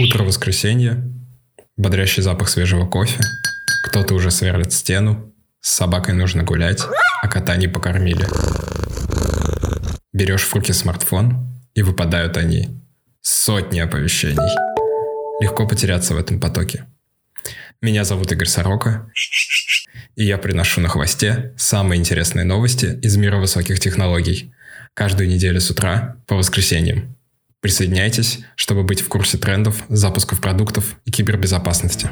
Утро воскресенья, бодрящий запах свежего кофе, кто-то уже сверлит стену, с собакой нужно гулять, а кота не покормили. Берешь в руки смартфон, и выпадают они. Сотни оповещений. Легко потеряться в этом потоке. Меня зовут Игорь Сорока, и я приношу на хвосте самые интересные новости из мира высоких технологий. Каждую неделю с утра по воскресеньям. Присоединяйтесь, чтобы быть в курсе трендов, запусков продуктов и кибербезопасности.